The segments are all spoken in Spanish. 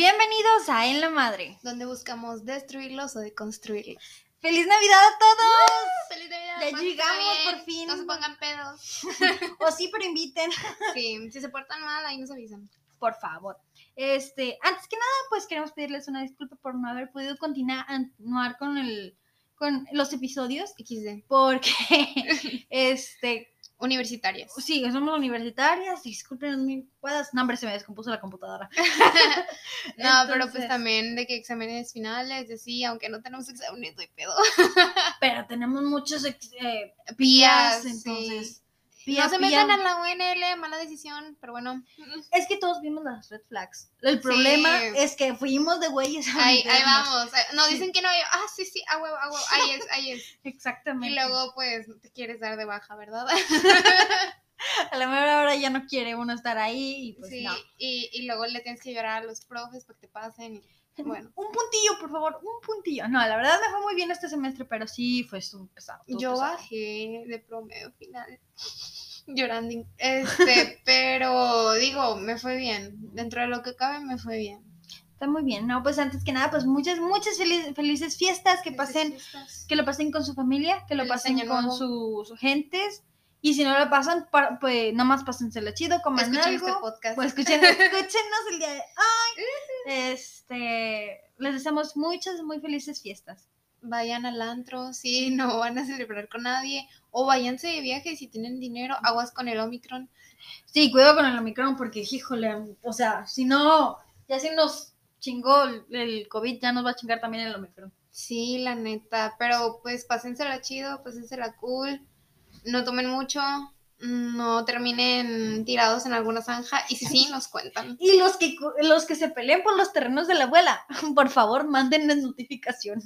Bienvenidos a En la Madre. donde buscamos destruirlos o deconstruirlos. ¡Feliz Navidad a todos! ¡Feliz Navidad! Ya llegamos, bien, por fin. No se pongan pedos. O sí, pero inviten, Sí, si se portan mal, ahí nos avisan. por favor. Este, antes que nada, pues queremos pedirles una disculpa por no haber podido continuar con el con los episodios XD. porque este Universitarias. sí, somos universitarias, disculpen mis puedas. No, hombre, se me descompuso la computadora. No, pero pues también de que exámenes finales, de sí, aunque no tenemos exámenes, doy pedo. Pero tenemos muchos ex- eh, Pías, pías, entonces. sí. Pía, no se pía. metan a la UNL, mala decisión, pero bueno. Es que todos vimos las red flags. El problema Sí. es que fuimos de güeyes. Ahí, vamos. No, Sí. dicen que no. yo, ah, sí, sí, a huevo. Ahí es, ahí es. Exactamente. Y luego, pues, te quieres dar de baja, ¿verdad? a la mejor hora ya no quiere uno estar ahí y pues sí, no. y, y luego le tienes que llorar a los profes para que te pasen. y- bueno. Un puntillo, por favor, un puntillo. No, la verdad me fue muy bien este semestre, pero sí fue estuvo pesado. Yo pesado. bajé de promedio final llorando. Este, pero digo, me fue bien. Dentro de lo que cabe, me fue bien. Está muy bien. No, pues antes que nada, pues muchas, muchas feliz- felices fiestas, que pasen, que lo pasen con su familia, que lo Feliz pasen con sus gentes. Y si no lo pasan, pa- pues nomás pásensela chido, coman Escuchen algo. este podcast. Pues escuchen, escúchenos el día de hoy. Este, les deseamos muchas, muy felices fiestas. Vayan al antro, si no van a celebrar con nadie. O váyanse de viaje si tienen dinero. Aguas con el Omicron. Sí, cuidado con el Omicron porque, híjole, o sea, si no, ya si nos chingó el, el COVID, ya nos va a chingar también el Omicron. Sí, la neta. Pero pues pásensela chido, pásensela cool. No tomen mucho. No terminen tirados en alguna zanja. Y si sí, nos cuentan. Y los que, los que se peleen por los terrenos de la abuela, por favor, mándenles notificación,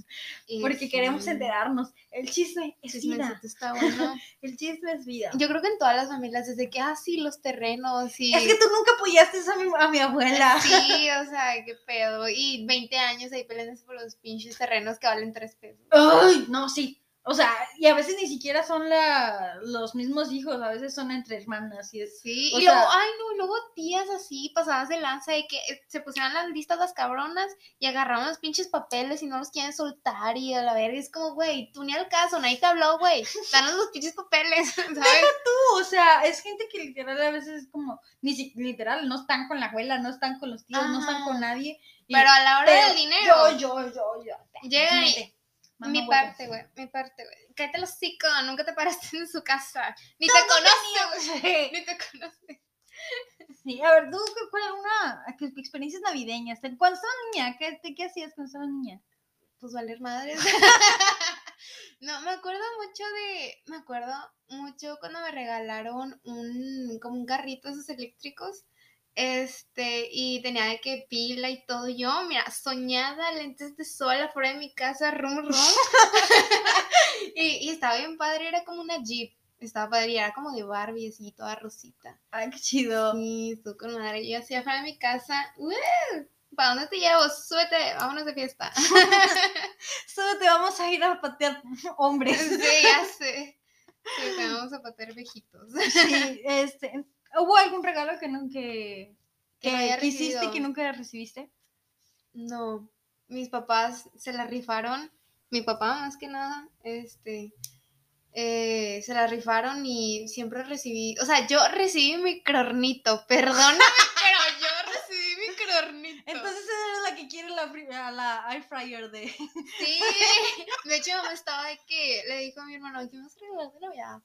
porque Y queremos sí, enterarnos. El chisme es vida. está bueno. El chisme es vida. Yo creo que en todas las familias, desde que, ah, sí, los terrenos, y... Es que tú nunca apoyaste a mi, a mi abuela. Sí, o sea, qué pedo. Y 20 años ahí peleándose por los pinches terrenos que valen 3 pesos. Ay, no, sí. O sea, y a veces ni siquiera son la, los mismos hijos, a veces son entre hermanas y es... Sí, y sea- luego, ay, no, y luego tías así, pasadas de lanza, de que se pusieron las listas las cabronas y agarraron los pinches papeles y no los quieren soltar y a la verga es como, güey, tú ni al caso, nadie te habló, güey, danos los pinches papeles, ¿sabes? Tú, o sea, es gente que literal a veces es como, ni si, literal, no están con la abuela, no están con los tíos, no están con nadie. y- Pero a la hora del dinero, Yo, yo, yo, yo. Llegan y- Mi parte, güey, mi parte, güey. Cállate los hocico, nunca te paraste en su casa, ni te no conoce, güey, ni te conoce. Sí, a ver, tú, ¿qué- ¿cuál una qué- qué experiencias navideñas? Cuando estabas niña, ¿qué, te- qué hacías cuando estabas niña? pues valer madres. no, me acuerdo mucho de, me acuerdo mucho cuando me regalaron un, como un carrito de esos eléctricos, este, y tenía de que pila y todo, yo, mira, soñada, lentes de sol afuera de mi casa, rum rum, y, y estaba bien padre, era como una Jeep, estaba padre, y era como de Barbie, así, toda rosita. Ay, qué chido. Sí, estuvo con madre, yo así afuera de mi casa, ¡uh! ¿Para dónde te llevo? Súbete, vámonos de fiesta. Solo te vamos a ir a patear hombres. Sí, ya sé. Sí, vamos a patear viejitos. Sí, este, ¿hubo algún regalo que nunca que, Que quisiste que nunca recibiste? No, mis papás se la rifaron. Mi papá, más que nada, este, eh, se la rifaron y siempre recibí, o sea, yo recibí mi cornito, perdóname, pero yo recibí mi cornito. Entonces que quiere la, a la air fryer de... Sí, de hecho, estaba de que le dijo a mi hermano, ¿qué me vas a regalar de Navidad?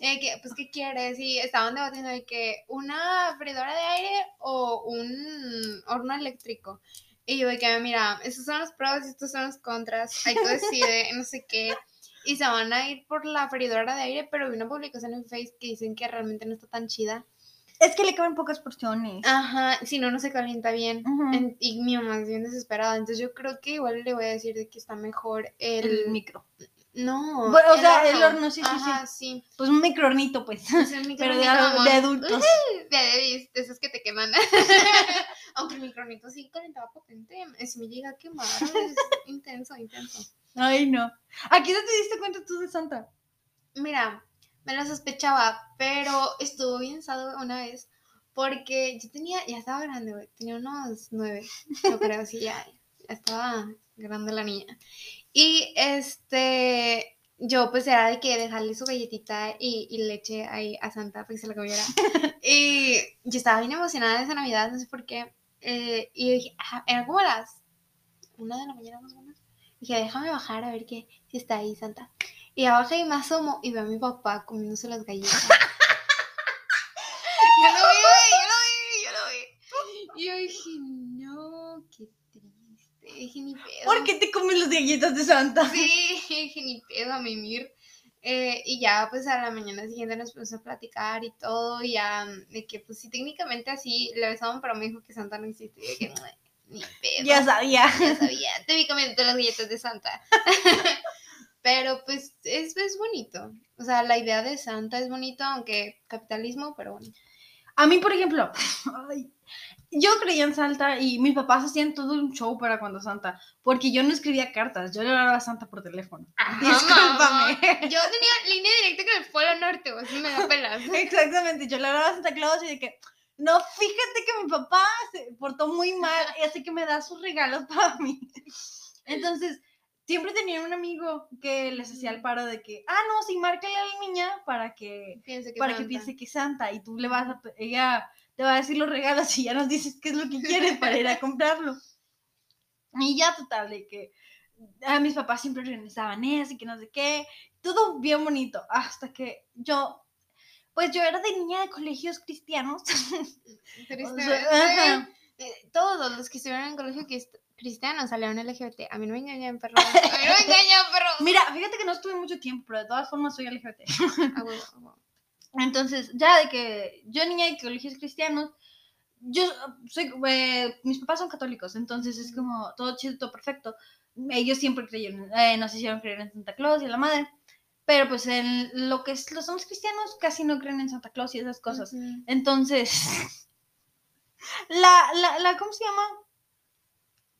Eh, que, pues, ¿qué quieres? Y estaban debatiendo de que una freidora de aire o un horno eléctrico. Y yo de que, mira, estos son los pros y estos son los contras, ahí tú decides, no sé qué. Y se van a ir por la freidora de aire, pero vi una publicación en Facebook que dicen que realmente no está tan chida. Es que le caben pocas porciones. Ajá, si no, no se calienta bien. En- y mi mamá es bien desesperada, entonces yo creo que igual le voy a decir de que está mejor el... el micro. No. Bueno, o sea, el horno, sí, sí, Ajá, sí. Pues un microornito, pues. Es el Pero de, adultos. De, de, de esos que te queman. Aunque el microornito sí calentaba potente. Es me llega a quemar. Es intenso, intenso. Ay, no. ¿A qué edad te diste cuenta tú de Santa? Mira, me lo sospechaba, pero estuvo bien sado una vez Porque yo tenía, ya estaba grande, güey. Tenía unos nueve, yo creo, sí, ya, estaba grande la niña. Y este, yo pues era de que dejarle su galletita y, y leche ahí a Santa para que se la comiera. y yo estaba bien emocionada de esa Navidad, no sé por qué. Eh, y dije, era como las una de la mañana más o menos. Dije, déjame bajar a ver qué, si está ahí Santa. Y abajo y me asomo y veo a mi papá comiéndose las galletas. yo lo vi, güey, yo lo vi, yo lo vi. Y yo dije, no, qué triste. Dije, ni pedo. ¿Por qué te comes las galletas de Santa? Sí, dije, ni pedo a mimir. Eh, y ya, pues a la mañana siguiente nos pusimos a platicar y todo, y ya, de que, pues sí, técnicamente así le besamos, pero me dijo que Santa no existe. Y yo dije, ni pedo. Ya sabía. Ya sabía, te vi comiendo las galletas de Santa. pero pues es, es bonito. O sea, la idea de Santa es bonito, aunque capitalismo, pero bueno. A mí, por ejemplo, ay, yo creía en Santa y mis papás hacían todo un show para cuando Santa, porque yo no escribía cartas, yo le hablaba a Santa por teléfono. Discúlpame. Yo tenía línea directa con el Polo Norte, sea, me da pelas. Exactamente, yo le hablaba a Santa Claus y de que, no, fíjate que mi papá se portó muy mal y así que me da sus regalos para mí. Entonces, siempre tenía un amigo que les hacía el paro de que, ah, no, sí, márcale a la niña para que, Piense que para que piense que es Santa y tú le vas a, ella te va a decir los regalos y ya nos dices qué es lo que quiere para ir a comprarlo. Y ya total, de que a mis papás siempre organizaban eso y que no sé qué, todo bien bonito, hasta que yo, pues yo era de niña de colegios cristianos. Triste, O sea, ajá. Eh, Todos los que estuvieron en colegio cristiano salieron LGBT. A mí no me engañan, perro. A mí no me engañan, perro. Mira, fíjate que no estuve mucho tiempo, pero de todas formas soy LGBT. A huevo, a huevo. Entonces, ya de que yo niña de colegios cristianos, yo soy, eh, mis papás son católicos, entonces es como todo chido, todo perfecto. Ellos siempre creyeron, eh, nos hicieron creer en Santa Claus y en la madre, pero pues en lo que es, los somos cristianos casi no creen en Santa Claus y esas cosas. Entonces, la, la, la, ¿cómo se llama?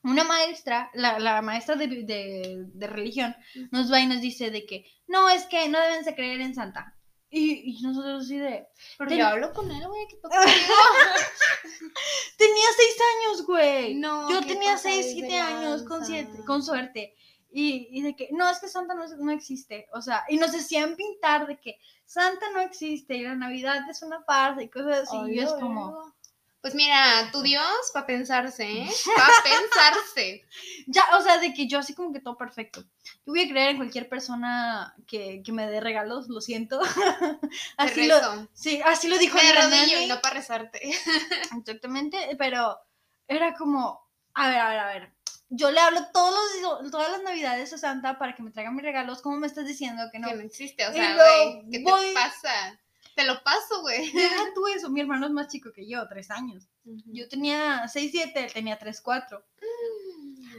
Una maestra, la, la maestra de, de, de religión, nos va y nos dice de que, no, es que no deben de creer en Santa. Y, y nosotros así de, Pero yo hablo con él, güey, ¿qué pasa tenía seis años, güey. No, Yo tenía seis, siete años con, siete, con suerte. Y, y de que, no, es que Santa no, no existe. O sea, y nos hacían pintar de que Santa no existe y la Navidad es una farsa y cosas así. y es como. Pues mira, tu Dios, para pensarse, ¿eh? Para pensarse. Ya, o sea, de que yo así como que todo perfecto. Yo voy a creer en cualquier persona que, que me dé regalos, lo siento. así lo, sí, así lo dijo Me y no para rezarte. Exactamente, pero era como, a ver, a ver, a ver. Yo le hablo todos los, todas las navidades a Santa para que me traiga mis regalos. ¿Cómo me estás diciendo que no? Que no existe, o sea, güey, ¿qué voy- te pasa? Te lo paso, güey. Deja tú eso, mi hermano es más chico que yo, tres años. Yo tenía seis, siete, él tenía tres, cuatro.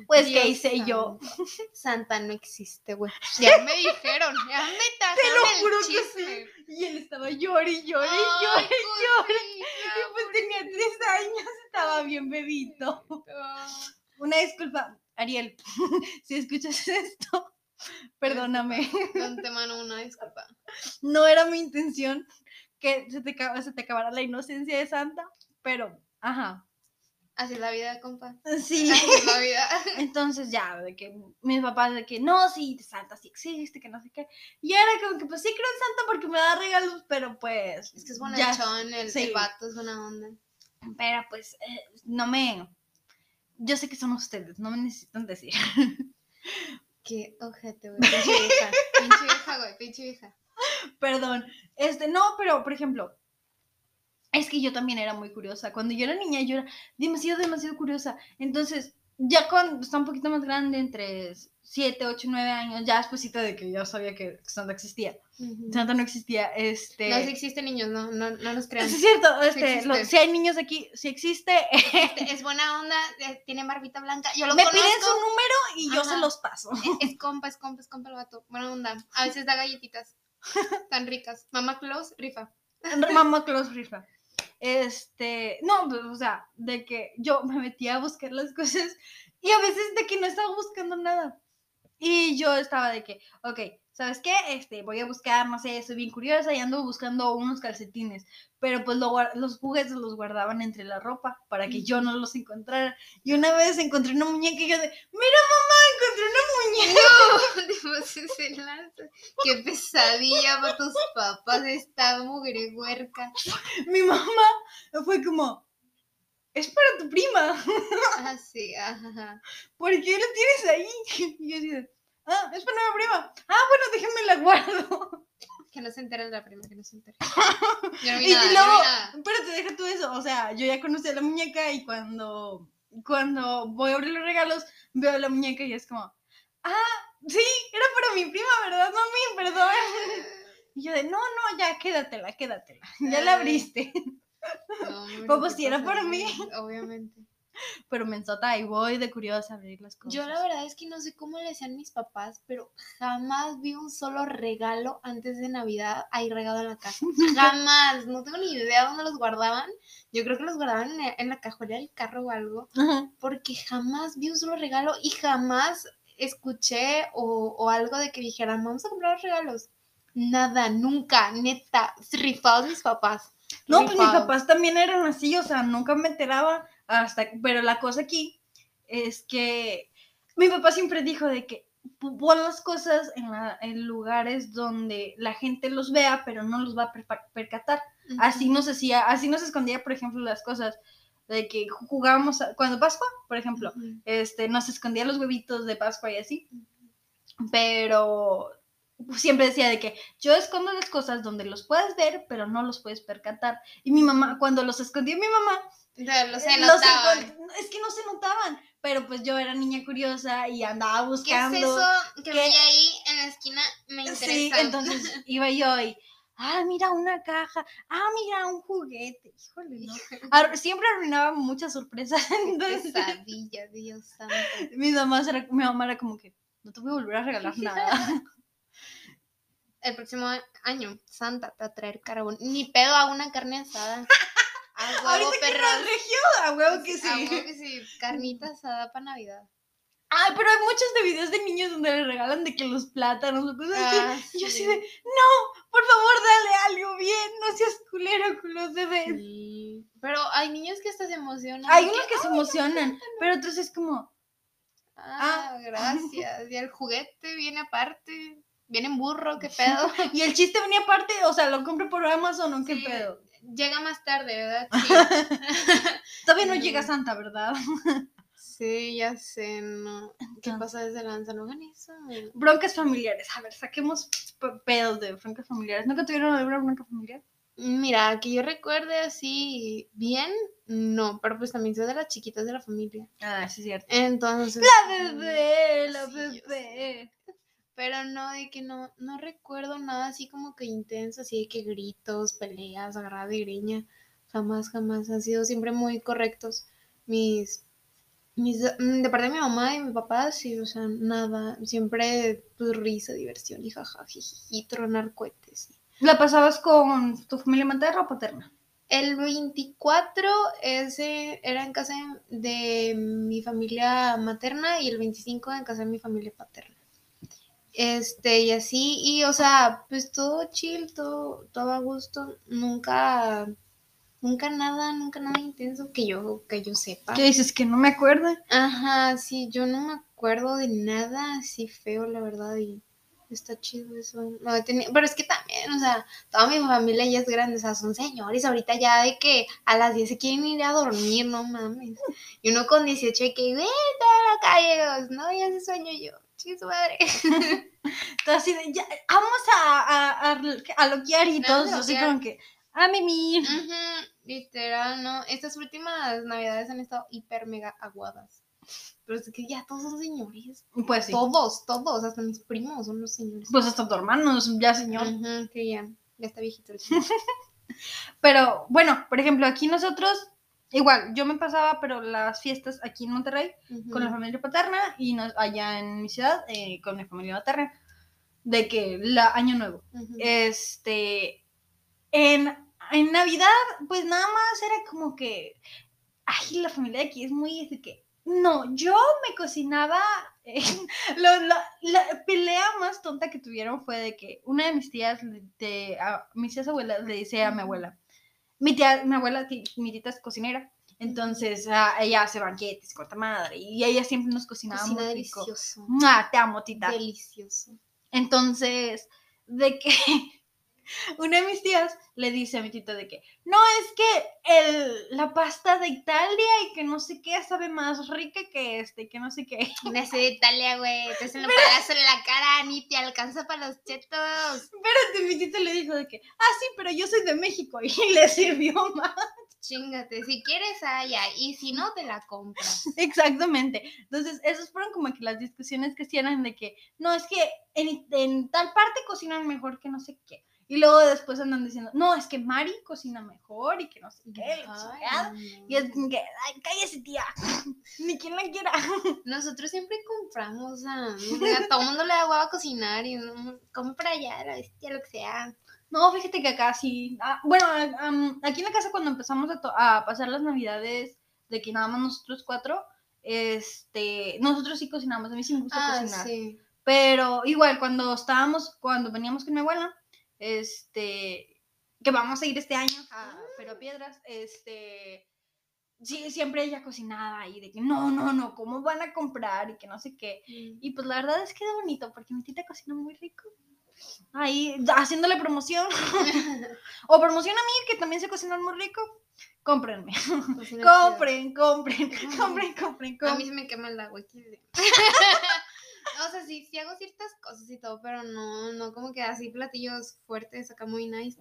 Pues, ¿qué hice yo? Santa no existe, güey. Ya me dijeron, ya me tajaron lo el juro que chisme. Y él estaba llore y Ay, llore. cosita, Y pues tenía tres años, estaba bien bebito. Una disculpa, Ariel, si escuchas esto, perdóname. De antemano una disculpa. No era mi intención que se te, se te acabara la inocencia de Santa, pero, ajá, Así es la vida, compa. sí. Así es la vida. Entonces ya, de que mis papás de que no, sí, Santa sí existe, que no sé qué. Y era como que pues sí creo en Santa porque me da regalos, pero pues... Es que es bonachón, el, sí. el vato es buena onda. Pero pues eh, no me... Yo sé que son ustedes, no me necesitan decir. Qué ojete, güey. Pinche vieja. Pinche vieja, güey. Pinche vieja. Perdón. Este, no, pero por ejemplo, es que yo también era muy curiosa. Cuando yo era niña, yo era demasiado, demasiado curiosa. Entonces, ya cuando está un poquito más grande, entre 7, 8, 9 años, ya después de que yo sabía que Santa existía. Santa no existía, este... No, sí existen niños, no, no, no nos crean. Sí, es cierto, este, lo- si hay niños aquí, si existe, Este, es buena onda, eh, tiene barbita blanca. Yo lo me conozco. piden su número y yo se los paso. Es compa, es compa, es compa el vato. Buena onda. A veces da galletitas. Tan ricas. Mamá Claus, rifa. Mamá Claus rifa. Este, no, pues, o sea, de que yo me metía a buscar las cosas y a veces de que no estaba buscando nada. Y yo estaba de que, ok, ¿sabes qué? Este, voy a buscar, no sé, soy bien curiosa y ando buscando unos calcetines. Pero pues lo los juguetes los guardaban entre la ropa para que yo no los encontrara. Y una vez encontré una muñeca y yo de, mira mamá, encontré una muñeca. Lanza. Qué pesadilla para tus papás esta mugre huerca. Mi mamá fue como, es para tu prima, Ah, sí, ajá. ¿por qué lo tienes ahí? Y yo así de, ah, es para mi prima. Ah, bueno, déjenme la guardo. Que no se entere la prima, que no se entere. Yo no vi Y nada, yo luego, no vi nada. pero te deja tú eso, o sea, yo ya conocí a la muñeca y cuando, cuando voy a abrir los regalos, veo la muñeca y es como, ah, sí, era para mi prima, ¿verdad, mami? Perdón. Y yo de, no, no, ya, quédatela, quédatela, ya la abriste. No, hombre, si era para mí. Obviamente. Pero mensota, y voy de curiosa a abrir las cosas. Yo la verdad es que no sé cómo le hacían mis papás, pero jamás vi un solo regalo antes de Navidad ahí regado en la casa. Jamás. No tengo ni idea dónde los guardaban. Yo creo que los guardaban en, la cajuela del carro o algo. Ajá. Porque jamás vi un solo regalo y jamás escuché o, o algo de que dijeran, vamos a comprar los regalos. Nada, nunca, neta, rifados mis papás. No, pues mis papás también eran así, o sea, nunca me enteraba hasta, pero la cosa aquí es que mi papá siempre dijo de que pon las cosas en, la- en lugares donde la gente los vea, pero no los va a percatar. Así nos hacía, así nos escondía, por ejemplo, las cosas de que ju- jugábamos a- cuando Pascua, por ejemplo, este, nos escondía los huevitos de Pascua y así. Pero siempre decía de que yo escondo las cosas donde los puedes ver, pero no los puedes percatar. Y mi mamá, cuando los escondió mi mamá, eh, los notaban. encon- es que no se notaban, pero pues yo era niña curiosa y andaba ¿Qué es buscando. eso que ¿Qué? vi ahí en la esquina? Me interesa. Sí, entonces iba yo y, ah, mira una caja, ah, mira un juguete. Híjole, no. Ar- Siempre arruinaba muchas sorpresas. Entonces, Pesadilla, Dios santo. mi mamá, era, mi mamá era como que, no te voy a volver a regalar nada. El próximo año, Santa te va a traer carbón. Ni pedo a una carne asada. A huevo, Ahorita que perros. regió, a huevo que sí. A huevo que sí. Carnita asada para Navidad. Ay, pero hay muchos de videos de niños donde le regalan de que los plátanos o cosas así. Ah, Y yo sí. así de, no, por favor, dale algo bien, no seas culero con los bebés. Sí. Pero hay niños que hasta se emocionan. Hay unos que se emocionan, pero otros es como, Ah, gracias. Y el juguete viene aparte. Viene en burro, qué pedo. y el chiste venía aparte, o sea, lo compré por Amazon o qué Sí. pedo. Llega más tarde, ¿verdad? Sí. Todavía no Mm. llega Santa, ¿verdad? Sí, ya sé, no. ¿Qué pasa desde lanza? No hagan eso. Broncas familiares. A ver, saquemos pedos de broncas familiares. ¿Nunca tuvieron alguna bronca familiar? Mira, que yo recuerde así bien, no, pero pues también soy de las chiquitas de la familia. Ah, sí, es cierto. Entonces. La bebé, la Sí, bebé. Pero no, de que no, no recuerdo nada así como que intenso, así de que gritos, peleas, agarrada de greña. Jamás, jamás. Han sido siempre muy correctos. Mis. mis mm, de parte de mi mamá y mi papá, sí, o sea, nada. Siempre, pues, risa, diversión y jaja, jijiji, tronar cohetes. sí. ¿La pasabas con tu familia materna o paterna? El 24 ese era en casa de mi familia materna y el 25 en casa de mi familia paterna. Este, y así, y o sea, pues todo chill, todo, todo a gusto, nunca, nunca nada, nunca nada intenso que yo, que yo sepa. ¿Qué dices? Que no me acuerdo. Ajá, sí, yo no me acuerdo de nada así feo, la verdad, y está chido eso. He tenido- Pero es que también, o sea, toda mi familia ya es grande, o sea, son señores ahorita ya de que a las 10 se quieren ir a dormir, no mames. Y uno con 18 de que, vete a la calle, no, ya se sueño yo, chido su madre. Todo así de, ya, vamos a, a, a, a loquear y No, todos así como que, a mimir. Ujú, literal, no. Estas últimas navidades han estado hiper mega aguadas. Pero es que ya todos son señores. Pues sí. Todos, todos, hasta mis primos son los señores. Pues hasta tu hermano, ya señor. Ujú, sí, ya, ya está viejito. el señor. Pero bueno, por ejemplo, aquí nosotros, igual, yo me pasaba, pero las fiestas aquí en Monterrey, con la familia paterna y nos- allá en mi ciudad eh, con mi familia materna, de que la año nuevo. Este, en, en Navidad, pues nada más era como que, ay, la familia de aquí es muy, de que, no, yo me cocinaba, eh, lo- lo- la pelea más tonta que tuvieron fue de que una de mis tías, de, a, mis tías abuelas le dice a mi abuela, mi tía, mi abuela, mi tita es cocinera. Entonces, ah, ella hace banquetes, corta madre. Y ella siempre nos cocinaba Cocina muy rico. delicioso. ¡Mua! Te amo, tita. Delicioso. Entonces, de que una de mis tías le dice a mi tita de que, no, es que el, la pasta de Italia y que no sé qué sabe más rica que este, que no sé qué. Una de Italia, güey. Te hacen un palazo en la cara, ni te alcanza para los chetos. Espérate, mi tita le dijo de que, ah, sí, pero yo soy de México y le sirvió más. Chingate, si quieres allá y si no te la compras. Exactamente. Entonces, esas fueron como que las discusiones que hacían de que, no, es que en, en tal parte cocinan mejor que no sé qué. Y luego después andan diciendo, no, es que Mari cocina mejor y que no sé qué. Ay, Y es que, ay, cállese, tía. Ni quien la quiera. Nosotros siempre compramos a, a todo mundo le da hueva a cocinar y compra ya la bestia, lo que sea. No, fíjate que acá sí. ah, bueno, am, aquí en la casa cuando empezamos a, to- a pasar las navidades de que nada más nosotros cuatro, este, nosotros sí cocinamos. A mí sí me gusta Ah, cocinar. sí. Pero igual, cuando estábamos, cuando veníamos con mi abuela, este, que vamos a ir este año a Pero Piedras, este, sí, siempre ella cocinaba y de que no, no, no, ¿cómo van a comprar? Y que no sé qué. Y pues la verdad es que es bonito porque mi tita cocina muy rico. Ahí, haciéndole promoción. o promoción a mí, que también se cocina muy rico. Cómprenme. Chida. Compren, compren, compren, compren, A mí compren. se me quema el agua. o sea, sí, sí hago ciertas cosas y todo, pero no, no como que así platillos fuertes acá muy nice.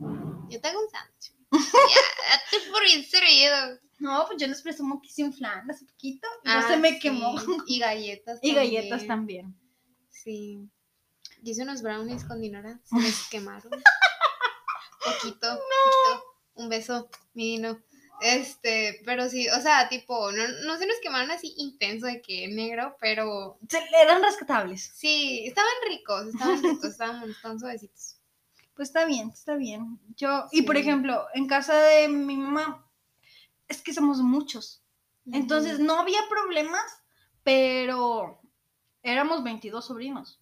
Yo te hago un sándwich. ya, por bien servido. No, pues yo les presumo que hice un flan hace poquito. no Ah, se me sí. quemó. Y galletas Y galletas también. Sí. Yo hice unos brownies con Dinora. Se les quemaron. poquito, poquito. Un beso, mi Dino. Este, pero sí, o sea, tipo, no, no se nos quemaron así intenso de que negro, pero Se- eran rescatables. sí, estaban ricos, estaban ricos, estaban, estaban suavecitos. Pues está bien, está bien. Yo, y por Sí. ejemplo, en casa de mi mamá, es que somos muchos. Entonces Ujú. no había problemas, pero éramos 22 sobrinos.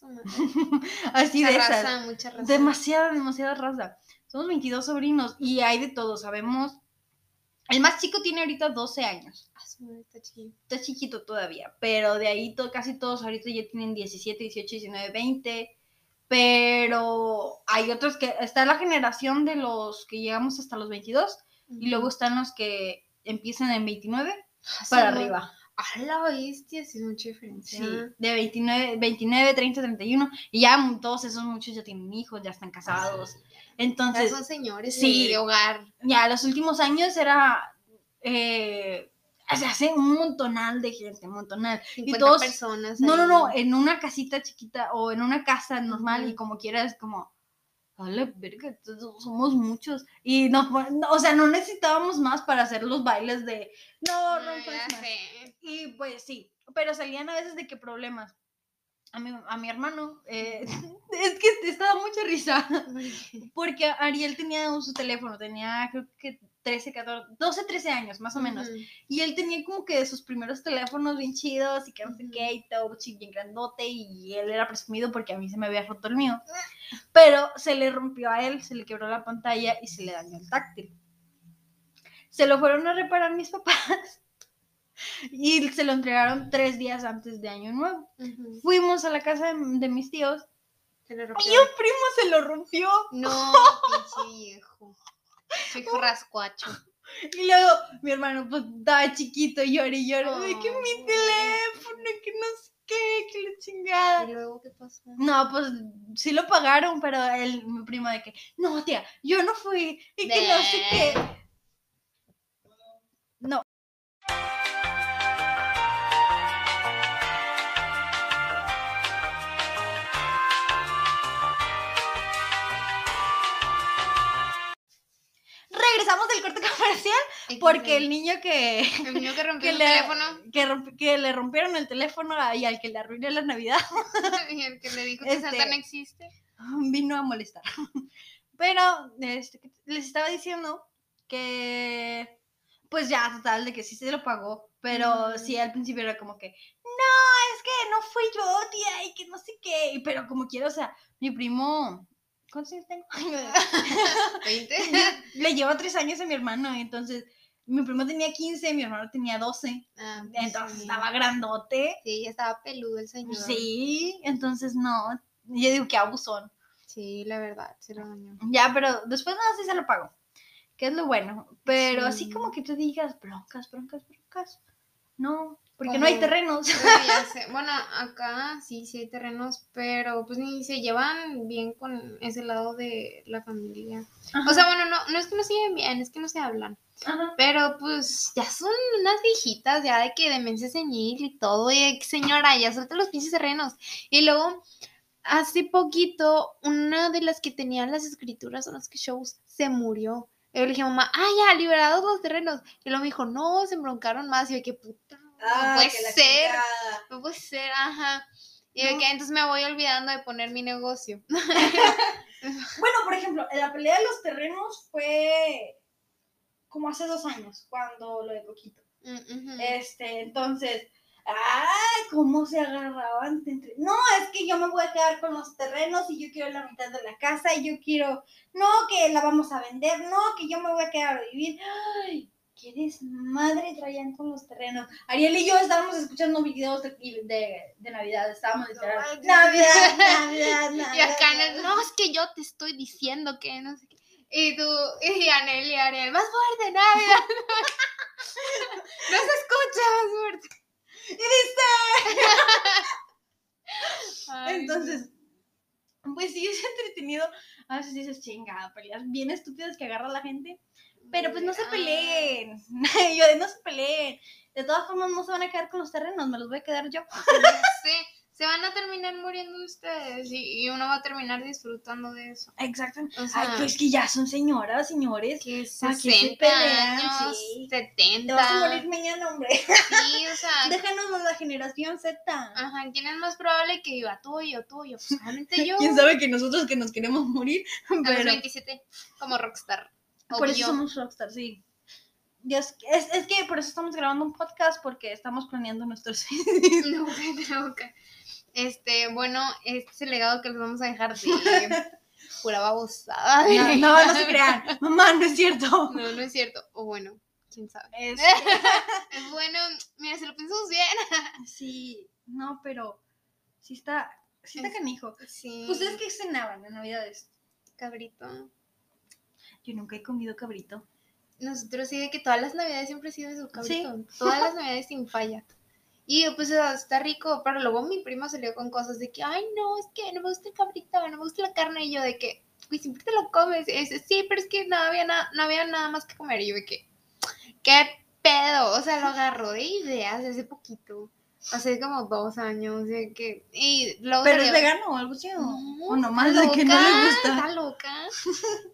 Así Mucha de esas. raza, mucha raza. Demasiada, demasiada raza. Somos 22 sobrinos y hay de todo, sabemos. El más chico tiene ahorita 12 años. Ah, está chiquillo. Está chiquito todavía, pero de ahí to- casi todos ahorita ya tienen 17, 18, 19, 20. Pero hay otros que está la generación de los que llegamos hasta los 22 y luego están los que empiezan en 29 Ah, para arriba. A la bestia, sí es mucha diferencia. Sí, de 29, 29, 30, 31 y ya todos esos muchos ya tienen hijos, ya están casados. Ya Entonces, son señores sí. de, hogar. ya los últimos años era eh, se hace un montonal de gente, un montonal. 50 todos- personas. No, no, no, en una casita chiquita o en una casa normal y como quieras, como, a la verga, somos muchos. Y no, no, o sea, no necesitábamos más para hacer los bailes de, no, no, pues, ya más". sé. Y pues sí, pero salían a veces de qué problemas. A mi, a mi hermano, eh, es que estaba mucha risa, porque Ariel tenía su teléfono, tenía creo que 13, 14, 12, 13 años más o menos. Y él tenía como que sus primeros teléfonos bien chidos y que no sé qué y touch y bien grandote y él era presumido porque a mí se me había roto el mío. Pero se le rompió a él, se le quebró la pantalla y se le dañó el táctil. Se lo fueron a reparar mis papás y se lo entregaron tres días antes de Año Nuevo. Fuimos a la casa de, de mis tíos Se le y un primo se lo rompió. No, pinche viejo. Soy rascuacho. Y luego mi hermano pues estaba chiquito, llore y llore. de que mi teléfono, que no sé qué, que la chingada. ¿Y luego qué pasó? No, pues sí lo pagaron, pero el, mi primo de que, no, tía, yo no fui y que no sé qué. Comercial porque el niño que, El niño que rompió que, el le, teléfono que, romp- que le rompieron el teléfono y al que le arruinó la Navidad y el que le dijo que Santa Este- no existe. vino a molestar. Pero este, ¿qué les estaba diciendo que, pues ya, total, de que sí se lo pagó. Pero Ujú. sí, al principio era como que, no, es que no fui yo, tía, y que no sé qué. Pero como quiero, o sea, mi primo ¿Cuántos años tengo? 20. Le llevo tres años a mi hermano, entonces mi primo tenía 15, mi hermano tenía 12. Ah, pues Entonces sí. estaba grandote. Sí, estaba peludo el señor. Sí, entonces no. Yo digo que abusón. Sí, la verdad, se lo dañó. Ya, pero después nada, sí se lo pago. Que es lo bueno. Pero así Sí. como que tú digas broncas, broncas, broncas. No, porque no hay terrenos. Sé. Bueno, acá sí, sí hay terrenos, pero pues ni se llevan bien con ese lado de la familia. O sea, bueno, no, no es que no se lleven bien, es que no se hablan. Ajá. Pero pues ya son unas viejitas, ya de que demencia senil y todo, y señora, ya suelta los pinches terrenos. Y luego, hace poquito, una de las que tenían las escrituras o los que shows se murió. Y yo le dije, mamá, ah, ya, liberados los terrenos. Y luego me dijo, no, se embroncaron más. Y yo, qué puta. Ah, no puede ser. No puede ser, ajá. Y de que entonces me voy olvidando de poner mi negocio. Bueno, por ejemplo, la pelea de los terrenos fue como hace dos años, cuando lo de Coquito. Mm. Este, entonces, ¡ay! ¿Cómo se agarraban? entre- No, es que yo me voy a quedar con los terrenos y yo quiero la mitad de la casa y yo quiero, no, que la vamos a vender, no, que yo me voy a quedar a vivir. ¡Ay! ¿Qué desmadre traían con los terrenos? Ariel y yo estábamos escuchando videos de, de, de Navidad, estábamos literal. Navidad, Navidad, Navidad. Y acá no, es que yo te estoy diciendo que no sé qué. Y tú, y Anel y Ariel, más fuerte, Navidad. no se escucha más fuerte. Ay, Entonces, pues sí, es entretenido. A veces dices, chingada, peleas bien estúpidas que agarra la gente. Pero pues no se Ay, peleen. Yo de no se peleen. De todas formas, no se van a quedar con los terrenos, me los voy a quedar yo. Sí, se van a terminar muriendo ustedes y, y uno va a terminar disfrutando de eso. Exacto. O sea, Ay, pues que ya son señoras, señores. que ¿para qué se 60 pelean? años, Sí. 70. Te vas a morir mañana, hombre. Sí, o sea, Déjanos la generación Z. ajá, ¿quién es más probable que viva tú y yo, tú y yo? Pues solamente yo. ¿Quién sabe que nosotros que nos queremos morir? A los Pero 27, como rockstar. Por eso somos rockstar, sí. Dios, es, es que por eso estamos grabando un podcast porque estamos planeando nuestros No, no, ok. Este, bueno, este es el legado que les vamos a dejar de pura babosada. No, no, no se crean. Mamá, no es cierto. No, no es cierto. O bueno, quién sabe. Es- bueno, mira, si lo pensamos bien. sí, no, pero sí está, sí está Es- canijo. Sí. ¿Ustedes qué cenaban en Navidades? Cabrito. Yo nunca he comido cabrito. Nosotros sí, de que todas las navidades siempre eso, Sí. cabrito. Todas las navidades sin falla. Y pues o sea, está rico, pero luego mi prima salió con cosas de que, ay, no, es que no me gusta el cabrito, no me gusta la carne. Y yo de que, güey, siempre te lo comes. Y dice, sí, pero es que no había, nada no había nada más que comer. Y yo de que, ¿qué pedo? O sea, lo agarró de ideas hace poquito. Hace como dos años. De que, y luego ¿Pero es vegano o algo así? ¿O, no, o nomás de que no le gusta? Está loca.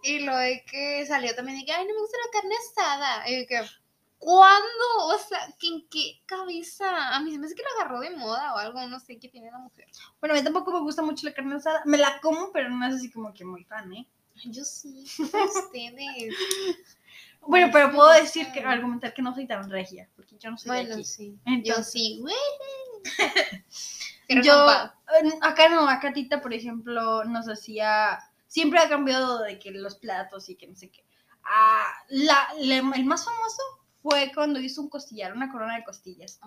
Y lo de que salió también de que, ay, no me gusta la carne asada. Y de que, ¿cuándo? O sea, ¿que ¿en qué cabeza? A mí se me hace que lo agarró de moda o algo, no sé qué tiene la mujer. Bueno, a mí tampoco me gusta mucho la carne asada. Me la como, pero no es así como que muy fan, ¿eh? Yo sí, ustedes. Bueno, pero puedo decir que argumentar que no soy tan regia, porque yo no soy de Bueno, aquí. sí. Entonces- yo sí, güey. Yo, acá no, acá Tita, por ejemplo, nos hacía, siempre ha cambiado de que los platos y que no sé qué. Ah, la, la- el más famoso fue cuando hizo un costillar, una corona de costillas.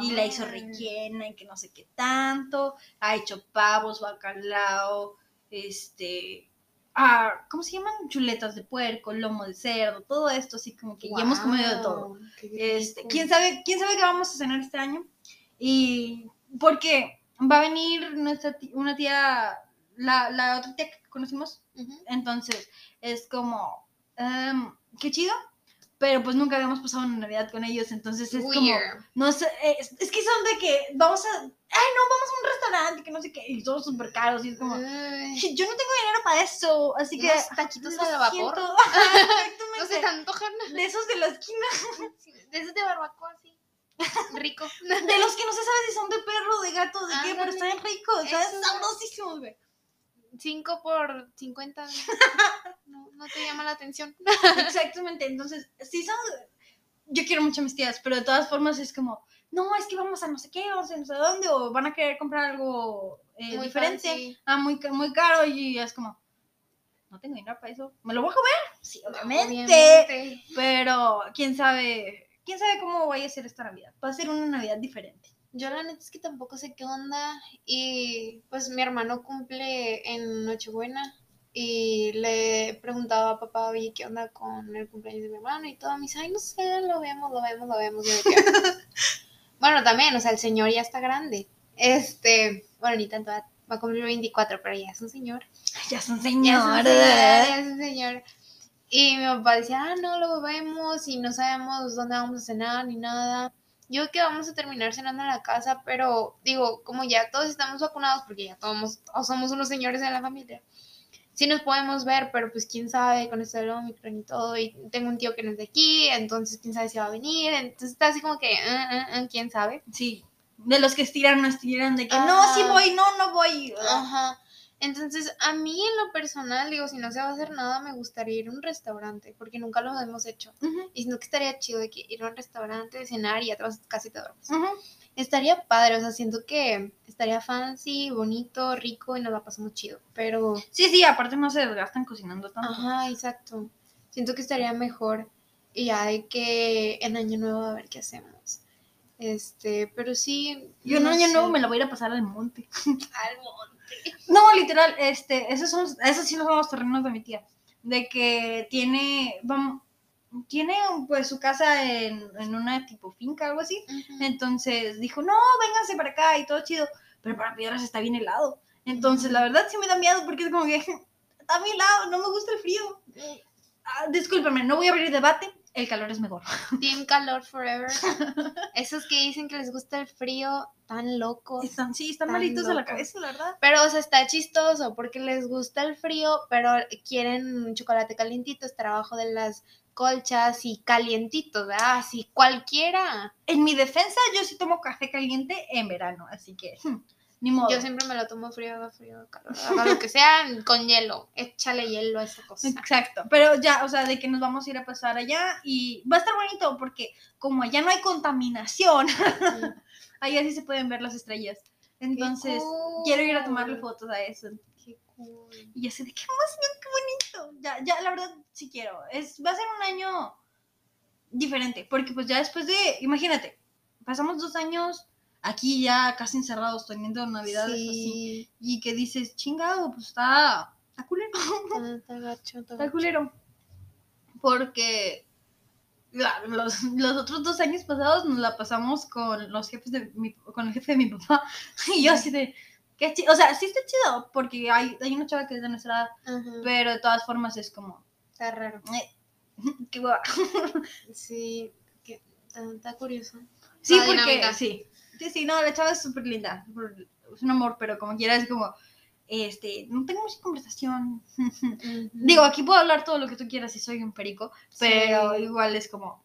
Y la hizo rellena y que no sé qué tanto. Ha hecho pavos, bacalao, este... Ah, ¿Cómo se llaman? Chuletas de puerco, lomo de cerdo, todo esto, así como que ya hemos comido de todo. Este. ¿quién sabe, quién sabe qué vamos a cenar este año? Y porque va a venir nuestra ti- una tía, la, la otra tía que conocimos, entonces es como, em, qué chido, pero pues nunca habíamos pasado una Navidad con ellos, entonces es como, no sé, es, es que son de que vamos a, ay no, vamos a un restaurante, que no sé qué, y todos súper caros, y es como, yo no tengo dinero para eso, así que... Unos taquitos a vapor. No se te antojan. De esos de la esquina. De esos de barbacoa, sí. Rico. De los que no se sabe si son de perro, de gato, de qué, pero están ricos. Sabrosísimos, güey. 5 por 50. No, no te llama la atención. Exactamente, entonces, sí son... Yo quiero mucho a mis tías, pero de todas formas es como, no, es que vamos a no sé qué, vamos a no sé dónde, o van a querer comprar algo eh, Muy diferente, fancy. ah, muy, muy caro, y es como, no tengo dinero para eso. ¿Me lo voy a comer? Sí, obviamente. Obviamente. Pero quién sabe, quién sabe cómo vaya a ser esta Navidad. Va a ser una Navidad diferente. Yo la neta es que tampoco sé qué onda. Y pues mi hermano cumple en Nochebuena. Y le preguntaba a papá, oye, ¿qué onda con el cumpleaños de mi hermano? Y todo, me dice, ay, no sé, lo vemos, lo vemos, lo vemos. Bueno, también, o sea, el señor ya está grande. Este, bueno, ni tanto, va a cumplir 24, pero ya es un señor. Ya es un señor, ya es un señor. Y mi papá decía, ah, no lo vemos y no sabemos dónde vamos a cenar ni nada. Yo creo que vamos a terminar cenando en la casa, pero digo, como ya todos estamos vacunados, porque ya todos, todos somos unos señores en la familia, sí nos podemos ver, pero pues quién sabe con esto del Omicron y todo. Y tengo un tío que no es de aquí, entonces quién sabe si va a venir. Entonces está así como que, "Mm, mm, mm, quién sabe. Sí, de los que estiran, no estiran, de que Ajá. no, sí voy, no, no voy. Ajá. Entonces, a mí en lo personal, digo, si no se va a hacer nada, me gustaría ir a un restaurante, porque nunca lo hemos hecho. Y siento que estaría chido de que ir a un restaurante, cenar y ya te vas casi te duermes. Estaría padre, o sea, siento que estaría fancy, bonito, rico y nos la pasamos chido. Pero, Sí, sí, aparte no se desgastan cocinando tanto. ajá, exacto. Siento que estaría mejor y ya de que en Año Nuevo a ver qué hacemos. Este, pero sí. Yo en no año sé. nuevo me la voy a ir a pasar al monte. Al monte. No, literal, este, esos son, esos sí no son los terrenos de mi tía. De que tiene, vamos, tiene pues su casa en, en una tipo finca, algo así. Entonces dijo, no, vénganse para acá y todo chido. Pero para piedras está bien helado. Entonces, la verdad sí me da miedo porque es como que está bien helado, no me gusta el frío. Ah, discúlpame, no voy a abrir debate. El calor es mejor. Team Calor Forever. Esos que dicen que les gusta el frío, tan locos. Están, sí, están malitos de la cabeza, la verdad. Pero, o sea, está chistoso porque les gusta el frío, pero quieren un chocolate calientito, estar abajo de las colchas y calientitos, ¿verdad? Así cualquiera. En mi defensa, yo sí tomo café caliente en verano, así que hmm, ni modo. Yo siempre me lo tomo frío, haga frío, haga calor, haga lo que sea, con hielo. Échale hielo a esa cosa. Exacto, pero ya, o sea, de que nos vamos a ir a pasar allá y va a estar bonito porque como allá no hay contaminación, Mm. allá sí se pueden ver las estrellas. Entonces, cool. quiero ir a tomarle fotos a eso. Qué cool. Y así de qué emoción, qué bonito. Ya, ya, la verdad, sí quiero. Es, va a ser un año diferente, porque pues ya después de, imagínate, pasamos dos años aquí ya casi encerrados, teniendo navidades así, Sí, y que dices, chingado, pues está, está culero. está, está gacho, está culero. Porque los, los otros dos años pasados nos la pasamos con los jefes de mi, con el jefe de mi papá. Y yo así de, qué chido. O sea, sí está chido, porque hay, hay una chava que es de nuestra edad, pero de todas formas es como, Está raro. eh, qué. Sí, que, está, curioso. Sí, porque, sí. Sí, sí, no, la chava es súper linda. Es un amor, pero como quiera es como, este, no tengo mucha conversación. Digo, aquí puedo hablar todo lo que tú quieras si soy un perico, pero Sí. igual es como,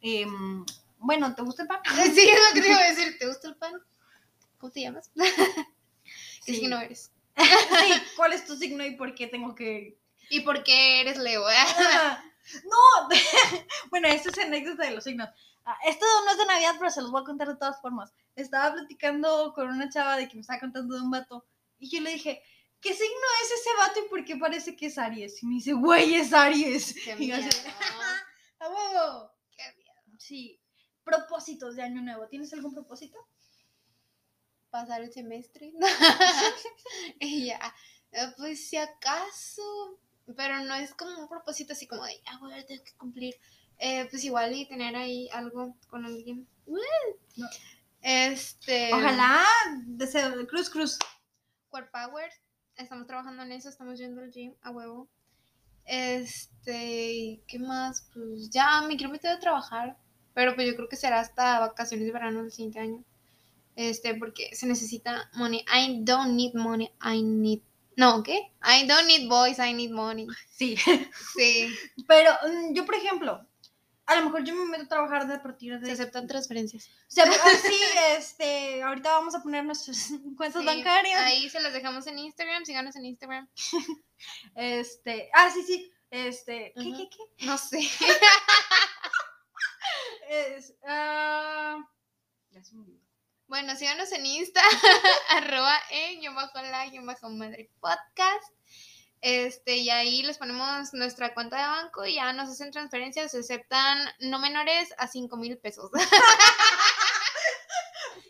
em, bueno, ¿te gusta el pan? Sí, es lo que te iba a decir. ¿Te gusta el pan? ¿Cómo te llamas? ¿Qué Sí. signo eres? Sí, ¿cuál es tu signo y por qué tengo que...? ¿Y por qué eres Leo? no, bueno, esta es anécdota de los signos. Ah, Esto no es de Navidad, pero se los voy a contar de todas formas. Estaba platicando con una chava de que me estaba contando de un vato y yo le dije, ¿qué signo es ese vato y por qué parece que es Aries? Y me dice, güey, es Aries. Qué Y yo así, miedo. ¡A huevo! Qué miedo. Sí. Propósitos de año nuevo. ¿Tienes algún propósito? Pasar el semestre. y ya. Eh, Pues si acaso. Pero no es como un propósito así como de, ah, bueno, tengo que cumplir. Eh, pues igual y tener ahí algo con alguien. No. Este. Ojalá. Deseo, cruz, cruz. Core Power. Estamos trabajando en eso, estamos yendo al gym a huevo. Este, ¿y ¿qué más? Pues ya me quiero meter a trabajar, pero pues yo creo que será hasta vacaciones de verano del siguiente año. Este, porque se necesita money. I don't need money, I need... No, ¿qué? I don't need boys, I need money. Sí. Sí, Pero mm, yo, por ejemplo, a lo mejor yo me meto a trabajar de a partir de... se aceptan transferencias. O sea, ah, sí, este, ahorita vamos a poner nuestras cuentas Sí, bancarias. Ahí se las dejamos en Instagram, síganos en Instagram. Este, ah, sí, sí, este, ¿qué, qué, qué? No sé. Es, ah, ya se me olvidó. Bueno, síganos en Insta, arroba en yo bajo la yo bajo madre podcast. Este, y ahí les ponemos nuestra cuenta de banco y ya nos hacen transferencias, se aceptan no menores a 5 mil pesos.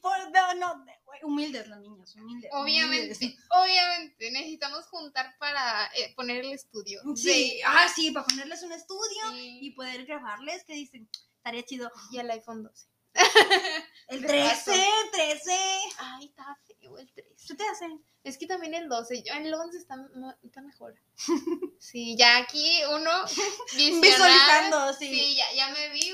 Por- no, no, humildes las niñas, humildes. Obviamente, humildes. obviamente, necesitamos juntar para eh, poner el estudio. Sí, ah, sí, para ponerles un estudio Sí. y poder grabarles, que dicen, estaría chido. Y el iPhone 12. El De 13, 13. Ay, está feo el 13. ¿Qué te hacen? Es que también el 12, yo el 11 está, está mejor. Sí, ya aquí uno. Visualizando, sí. Sí, ya, ya me vi.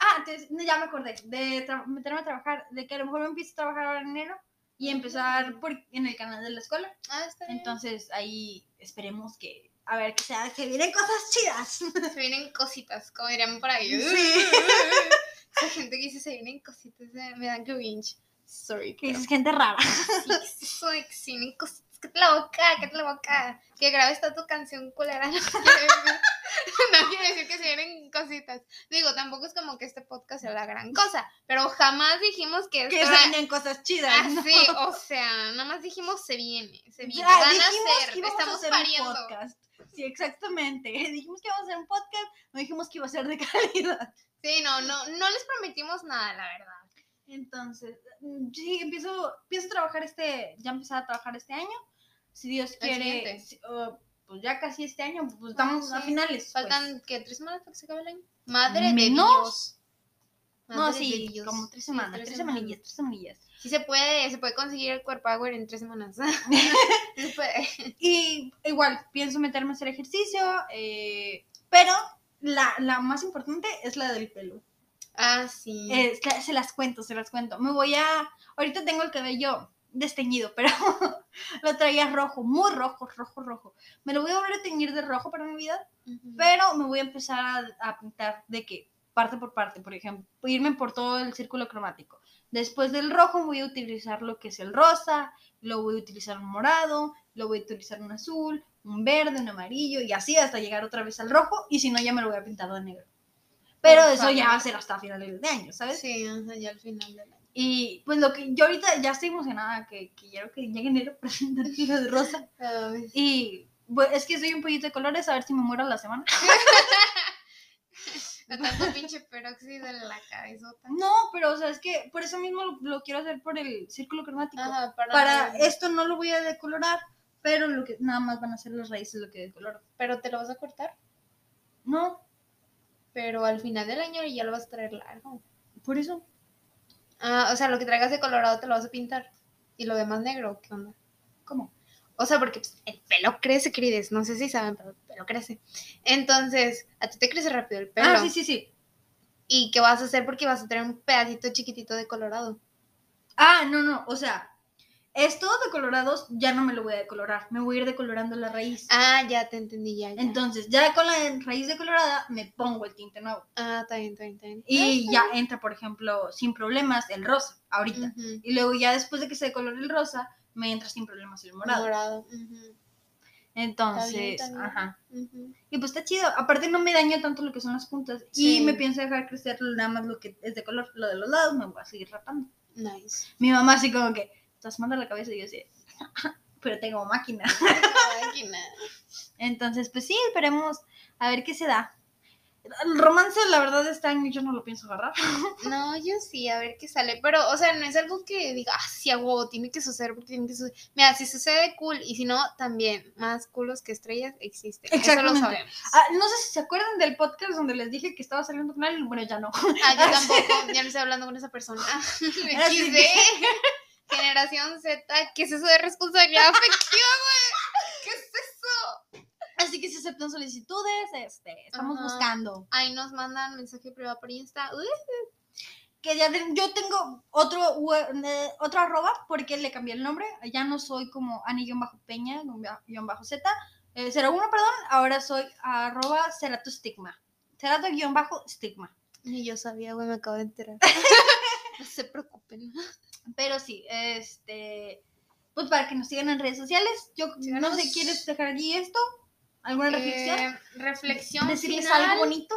Ah, ya me acordé de meterme a trabajar, de que a lo mejor me empiezo a trabajar ahora en enero y empezar por, en el canal de la escuela. Ah, está bien. Entonces ahí esperemos que, a ver, que sea, que vienen cosas chidas. Se vienen cositas, como dirían por ahí. Sí. Esa gente que dice se vienen cositas, me dan cringe. Sorry. Que pero- es gente rara. Sí, ¿qué es eso de que se vienen cositas? Cállate la boca, cállate la boca. Que grabes toda tu canción culera. No quiere decir, no quiere decir que se vienen cositas. Digo, tampoco es como que este podcast sea la gran cosa, pero jamás dijimos que Que se vienen cosas chidas. ¿no? así. O sea, nada más dijimos se viene, se viene. Ah, van a ser, que estamos a hacer pariendo. un podcast. Sí, exactamente. Dijimos que íbamos a hacer un podcast, no dijimos que iba a ser de calidad. Sí, no, no, no les prometimos nada, la verdad. Entonces, mm, sí, empiezo, empiezo a trabajar este, ya empecé a trabajar este año. Si Dios quiere, si- uh, pues ya casi este año, pues estamos Ah, a sí. finales. pues. Faltan, ¿qué? ¿Tres semanas para que se acabe el año? Madre de ¿Menos? Dios. No, Madre de sí, Dios. como tres Sí, semanas, tres, semanillas, tres semanillas. Sí se puede, se puede conseguir el Core Power en tres semanas. Sí se puede. Y igual, pienso meterme a hacer ejercicio, eh, pero la, la más importante es la del pelo. Ah, sí. Eh, se- las cuento, se las cuento. Me voy a. Ahorita tengo el cabello desteñido, pero lo traía rojo, muy rojo, rojo, rojo. Me lo voy a volver a teñir de rojo para mi vida, Ujú. pero me voy a empezar a, a pintar de que parte por parte, por ejemplo, irme por todo el círculo cromático. Después del rojo voy a utilizar lo que es el rosa, lo voy a utilizar un morado, lo voy a utilizar un azul, un verde, un amarillo y así hasta llegar otra vez al rojo y si no ya me lo voy a pintar de negro. Pero Por eso ya va a ser hasta finales de año, ¿sabes? Sí, sea, ya al final del año. Y pues lo que yo ahorita ya estoy emocionada que, quiero que llegue enero para pintar lo de rosa. Ay, Y pues, es que soy un pollito de colores, a ver si me muero la semana. tanto pinche peróxido en la cabezota. No, pero o sea, es que por eso mismo lo, lo quiero hacer por el círculo cromático. Ajá, para, Para esto no lo voy a decolorar, pero lo que nada más van a ser las raíces lo que decoloro. Pero te lo vas a cortar. No, Pero al final del año ya lo vas a traer largo. por eso. Ah, o sea, lo que traigas de colorado te lo vas a pintar. Y lo demás negro, ¿qué onda? ¿Cómo? O sea, porque pues, el pelo crece, querides. No sé si saben, pero el pelo crece. Entonces, a ti te crece rápido el pelo. Ah, sí, sí, sí. ¿Y qué vas a hacer? Porque vas a tener un pedacito chiquitito de colorado. Ah, no, no, o sea, esto de colorados ya no me lo voy a decolorar, me voy a ir decolorando la raíz. Ah, ya te entendí, ya. ya. Entonces, ya con la raíz decolorada me pongo el tinte nuevo. ah, está bien, está bien, está bien. Y ya entra, por ejemplo, sin problemas el rosa, ahorita. Y luego ya después de que se decolore el rosa, me entra sin problemas el morado. Morado. Entonces, ajá. Y pues está chido. Aparte no me daña tanto lo que son las puntas. Sí. Y me pienso dejar crecer nada más lo que es de color. Lo de los lados me voy a seguir rapando. Nice. Mi mamá así como que, estás manda la cabeza y yo así, pero tengo máquina. Máquina. Entonces, pues sí, esperemos a ver qué se da. El romance, la verdad, este año yo no lo pienso agarrar. No, yo sí, a ver qué sale. Pero, o sea, no es algo que diga, ah, sí, a huevo, tiene que suceder porque tiene que suceder. Mira, si sucede, cool. Y si no, también, más culos que estrellas existen. Eso lo Exactamente. sabemos. Ah, no sé si se acuerdan del podcast donde les dije que estaba saliendo con él. Bueno, ya no. Ah, yo tampoco, ya no estoy hablando con esa persona. Que- Generación Z, ¿qué es eso de responsabilidad afectiva, güey? ¿Qué es eso? Así que si aceptan solicitudes, este, estamos Ajá. buscando. Ahí nos mandan mensaje privado por Insta. Que ya de- yo tengo otro, eh, otro arroba porque le cambié el nombre. Ya no soy como Ani-Peña, guion bajo Z, eh, 01, perdón. Ahora soy arroba Cerato Stigma. Cerato guion bajo Stigma. Ni yo sabía, güey, me acabo de enterar. no se preocupen. Pero sí, este. Pues para que nos sigan en redes sociales. Yo no sé, ¿quieres dejar allí esto? ¿Alguna reflexión? Eh, reflexión ¿Decirles final. algo bonito?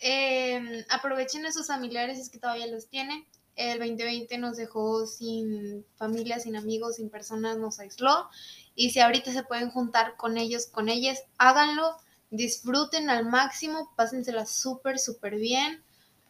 Eh, aprovechen a sus familiares es que todavía los tienen. El 2020 nos dejó sin familia, sin amigos, sin personas, nos aisló. Y si ahorita se pueden juntar con ellos, con ellas, háganlo. Disfruten al máximo, pásensela súper, súper bien.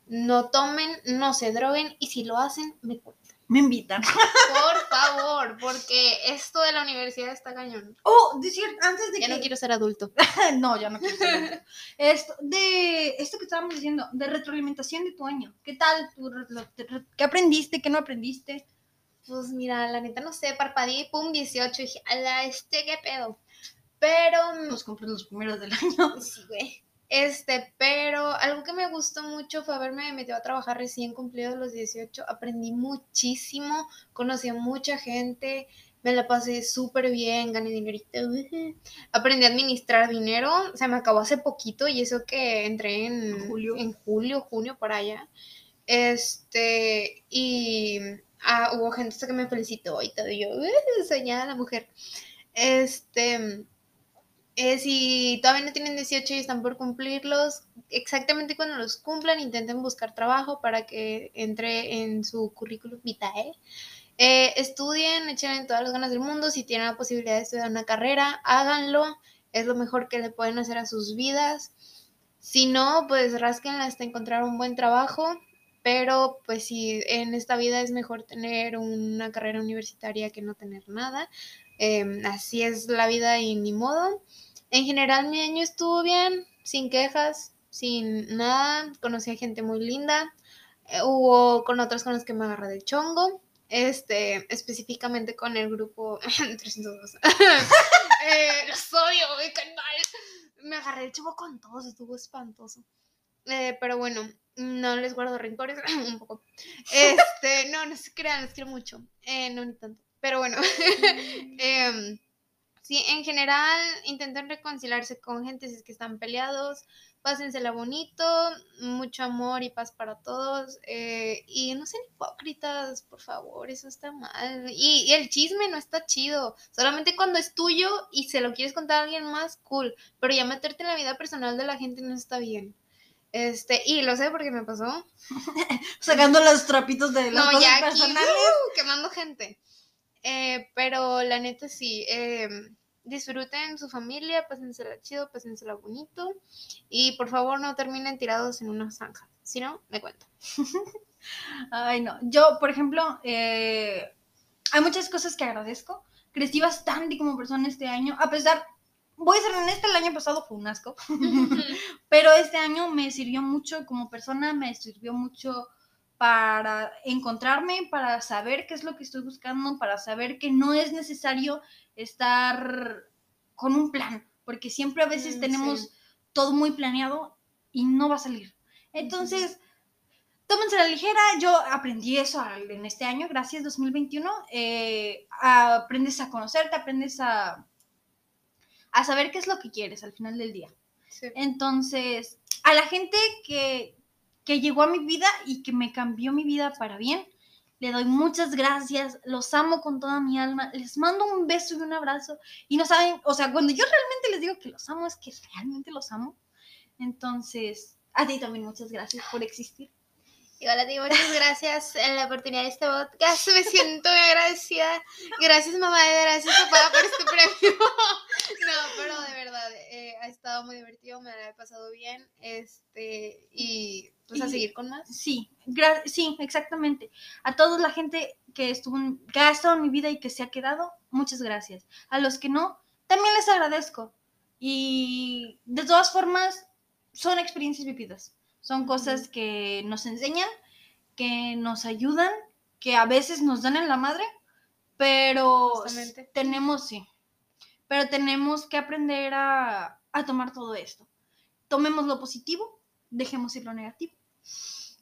No tomen, no se droguen y si lo hacen, me cuentan. Me invitan. Por favor, porque esto de la universidad está cañón. Oh, decir, antes de Ya que... no quiero ser adulto. no, ya no quiero ser adulto. Esto, de esto que estábamos diciendo, de retroalimentación de tu año. ¿Qué tal? tu re- lo- te re- ¿Qué aprendiste? ¿Qué no aprendiste? Pues mira, la neta no sé, parpadeé y pum, 18. Y dije, ala, este qué pedo. Pero, Los compré los primeros del año. sí, güey. Este, pero algo que me gustó mucho fue haberme metido a trabajar recién cumplidos los 18. Aprendí muchísimo, conocí a mucha gente, me la pasé súper bien, gané dinerito. Aprendí a administrar dinero, se me acabó hace poquito y eso que entré en Julio. en julio, junio, por allá. Este, y ah, hubo gente hasta que me felicitó y todo, y yo, "Uh, soñada la mujer. Este, eh, si todavía no tienen 18 y están por cumplirlos, exactamente cuando los cumplan, intenten buscar trabajo para que entre en su currículum vitae. Eh, estudien, echen todas las ganas del mundo. Si tienen la posibilidad de estudiar una carrera, háganlo. Es lo mejor que le pueden hacer a sus vidas. Si no, pues rasquenla hasta encontrar un buen trabajo. Pero pues si en esta vida es mejor tener una carrera universitaria que no tener nada. Eh, así es la vida y ni modo. En general mi año estuvo bien, sin quejas, sin nada. Conocí a gente muy linda. Eh, hubo con otras con las que me agarré de chongo. Este, específicamente con el grupo 302. eh, los odio, me caen mal. Me agarré de chongo con todos, estuvo espantoso. Eh, pero bueno, no les guardo rencores, un poco. Este, no, no se crean, les quiero mucho. Eh, no, ni tanto. Pero bueno, em, sí, en general intenten reconciliarse con gente si es que están peleados, pásensela bonito, mucho amor y paz para todos. eh, y no sean hipócritas, por favor, eso está mal. Y, y el chisme no está chido, solamente cuando es tuyo y se lo quieres contar a alguien más, cool. Pero ya meterte en la vida personal de la gente no está bien. Este, y lo sé porque me pasó. Sacando los trapitos de las No, ya aquí. ¡uh! quemando gente. Eh, pero la neta sí, eh, disfruten su familia, pásensela chido, pásensela bonito. Y por favor no terminen tirados en una zanja. Si no, me cuento. Ay, no. Yo, por ejemplo, eh, hay muchas cosas que agradezco. Crecí bastante como persona este año, a pesar, voy a ser honesta, el año pasado fue un asco, pero este año me sirvió mucho como persona, me sirvió mucho para encontrarme, para saber qué es lo que estoy buscando, para saber que no es necesario estar con un plan, porque siempre a veces Mm, tenemos sí. todo muy planeado y no va a salir. Entonces, tómense la ligera. Yo aprendí eso en este año, gracias 2021. Eh, aprendes a conocerte, aprendes a, a saber qué es lo que quieres al final del día. Sí. Entonces, a la gente que, que llegó a mi vida y que me cambió mi vida para bien, le doy muchas gracias, los amo con toda mi alma, les mando un beso y un abrazo. Y no saben, o sea, cuando yo realmente les digo que los amo, es que realmente los amo. Entonces, a ti también muchas gracias por existir. Y hola, digo muchas gracias en la oportunidad de este podcast. Me siento muy agradecida. Gracias, mamá, y gracias, papá, por este premio. No, pero de verdad, eh, ha estado muy divertido, me la he pasado bien. Este, y pues a seguir con más. Sí, gra- sí, exactamente. A toda la gente que estuvo, en- que ha estado en mi vida y que se ha quedado, muchas gracias. A los que no, también les agradezco. Y de todas formas, son experiencias vividas. Son cosas que nos enseñan, que nos ayudan, que a veces nos dan en la madre, pero Justamente. tenemos, sí, pero tenemos que aprender a, a tomar todo esto. Tomemos lo positivo, dejemos ir lo negativo.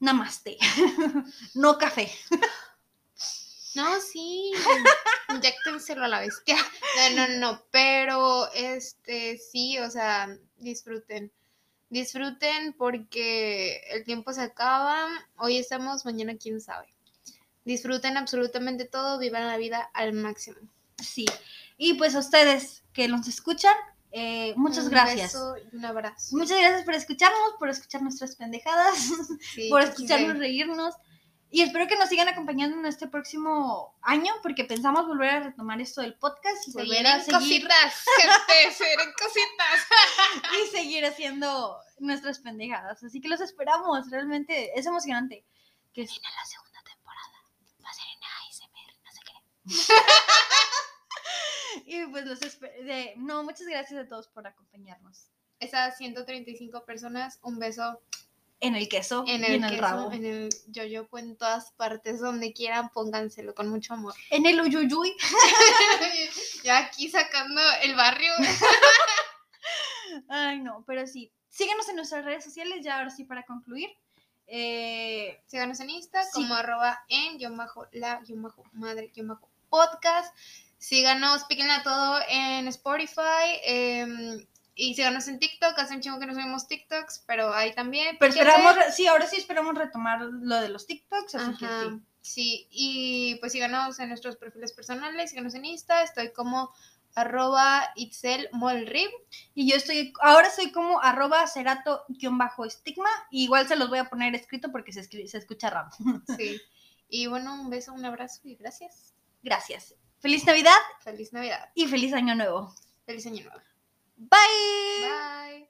Namaste. no café. No, sí. Inyéctenselo a la bestia. No, no, no. Pero, este, sí, o sea, disfruten. Disfruten porque el tiempo se acaba. Hoy estamos, mañana quién sabe. Disfruten absolutamente todo, vivan la vida al máximo. Sí. Y pues a ustedes que nos escuchan, eh, muchas Un gracias. beso y un abrazo. Muchas gracias por escucharnos, por escuchar nuestras pendejadas, Sí, por escucharnos reírnos. Y espero que nos sigan acompañando en este próximo año, porque pensamos volver a retomar esto del podcast y Se volver a seguir, cositas, gente, se cositas. y seguir haciendo nuestras pendejadas. Así que los esperamos, realmente es emocionante. Que Viene la segunda temporada. Va a ser en ASMR, no sé qué. Y pues los de No, muchas gracias a todos por acompañarnos. Esas 135 personas, un beso En el queso en y el, en el queso, rabo. en el yoyopo, en todas partes, donde quieran, pónganselo con mucho amor. En el uyuyuy. ya aquí sacando el barrio. Ay, no, pero sí. Síguenos en nuestras redes sociales, ya ahora sí para concluir. Eh, Síganos en Insta Sí. como arroba en guion bajo la guion bajo madre guion bajo podcast. Síganos, píquenle a todo en Spotify. em, y síganos en TikTok. Hace un chingo que no subimos TikToks, pero ahí también. pero esperamos, re- sí, ahora sí esperamos retomar lo de los TikToks, así que sí. sí, y pues síganos en nuestros perfiles personales, síganos en Insta, estoy como arroba itzelmolrib. Y yo estoy, ahora soy como arroba cerato-estigma, igual se los voy a poner escrito porque se, escri- se escucha raro. Sí. Y bueno, un beso, un abrazo y gracias. Gracias. Feliz Navidad Feliz Navidad. y feliz Año Nuevo. Feliz Año Nuevo. Bye. Bye.